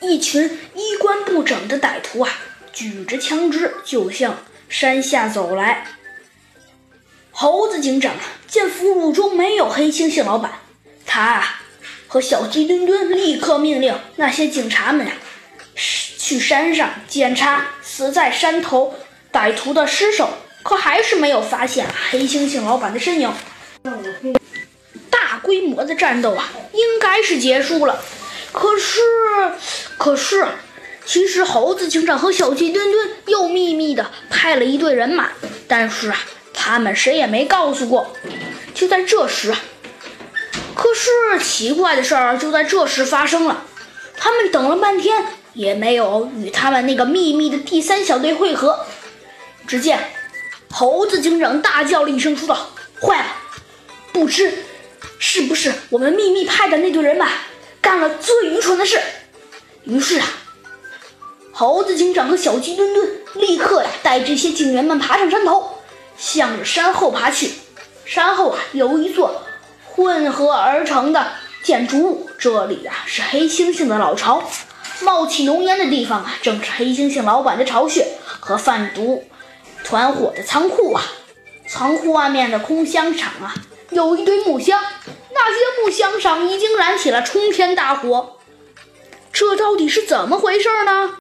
一群衣冠不整的歹徒啊，举着枪支就向山下走来。猴子警长见俘虏中没有黑猩猩老板，他啊和小鸡墩墩立刻命令那些警察们啊去山上检查死在山头歹徒的尸首，可还是没有发现黑猩猩老板的身影。大规模的战斗啊，应该是结束了。可是，可是，其实猴子警长和小鸡墩墩又秘密的派了一队人马，但是啊，他们谁也没告诉过。就在这时，可是奇怪的事儿就在这时发生了。他们等了半天，也没有与他们那个秘密的第三小队会合。只见猴子警长大叫了一声，说道：“坏了！不知是不是我们秘密派的那队人马？”干了最愚蠢的事，于是啊，猴子警长和小鸡墩墩立刻呀带这些警员们爬上山头，向着山后爬去。山后啊有一座混合而成的建筑物，这里啊是黑猩猩的老巢，冒起浓烟的地方啊正是黑猩猩老板的巢穴和贩毒团伙的仓库啊。仓库外面的空箱场啊有一堆木箱。那些木箱上已经燃起了冲天大火，这到底是怎么回事呢？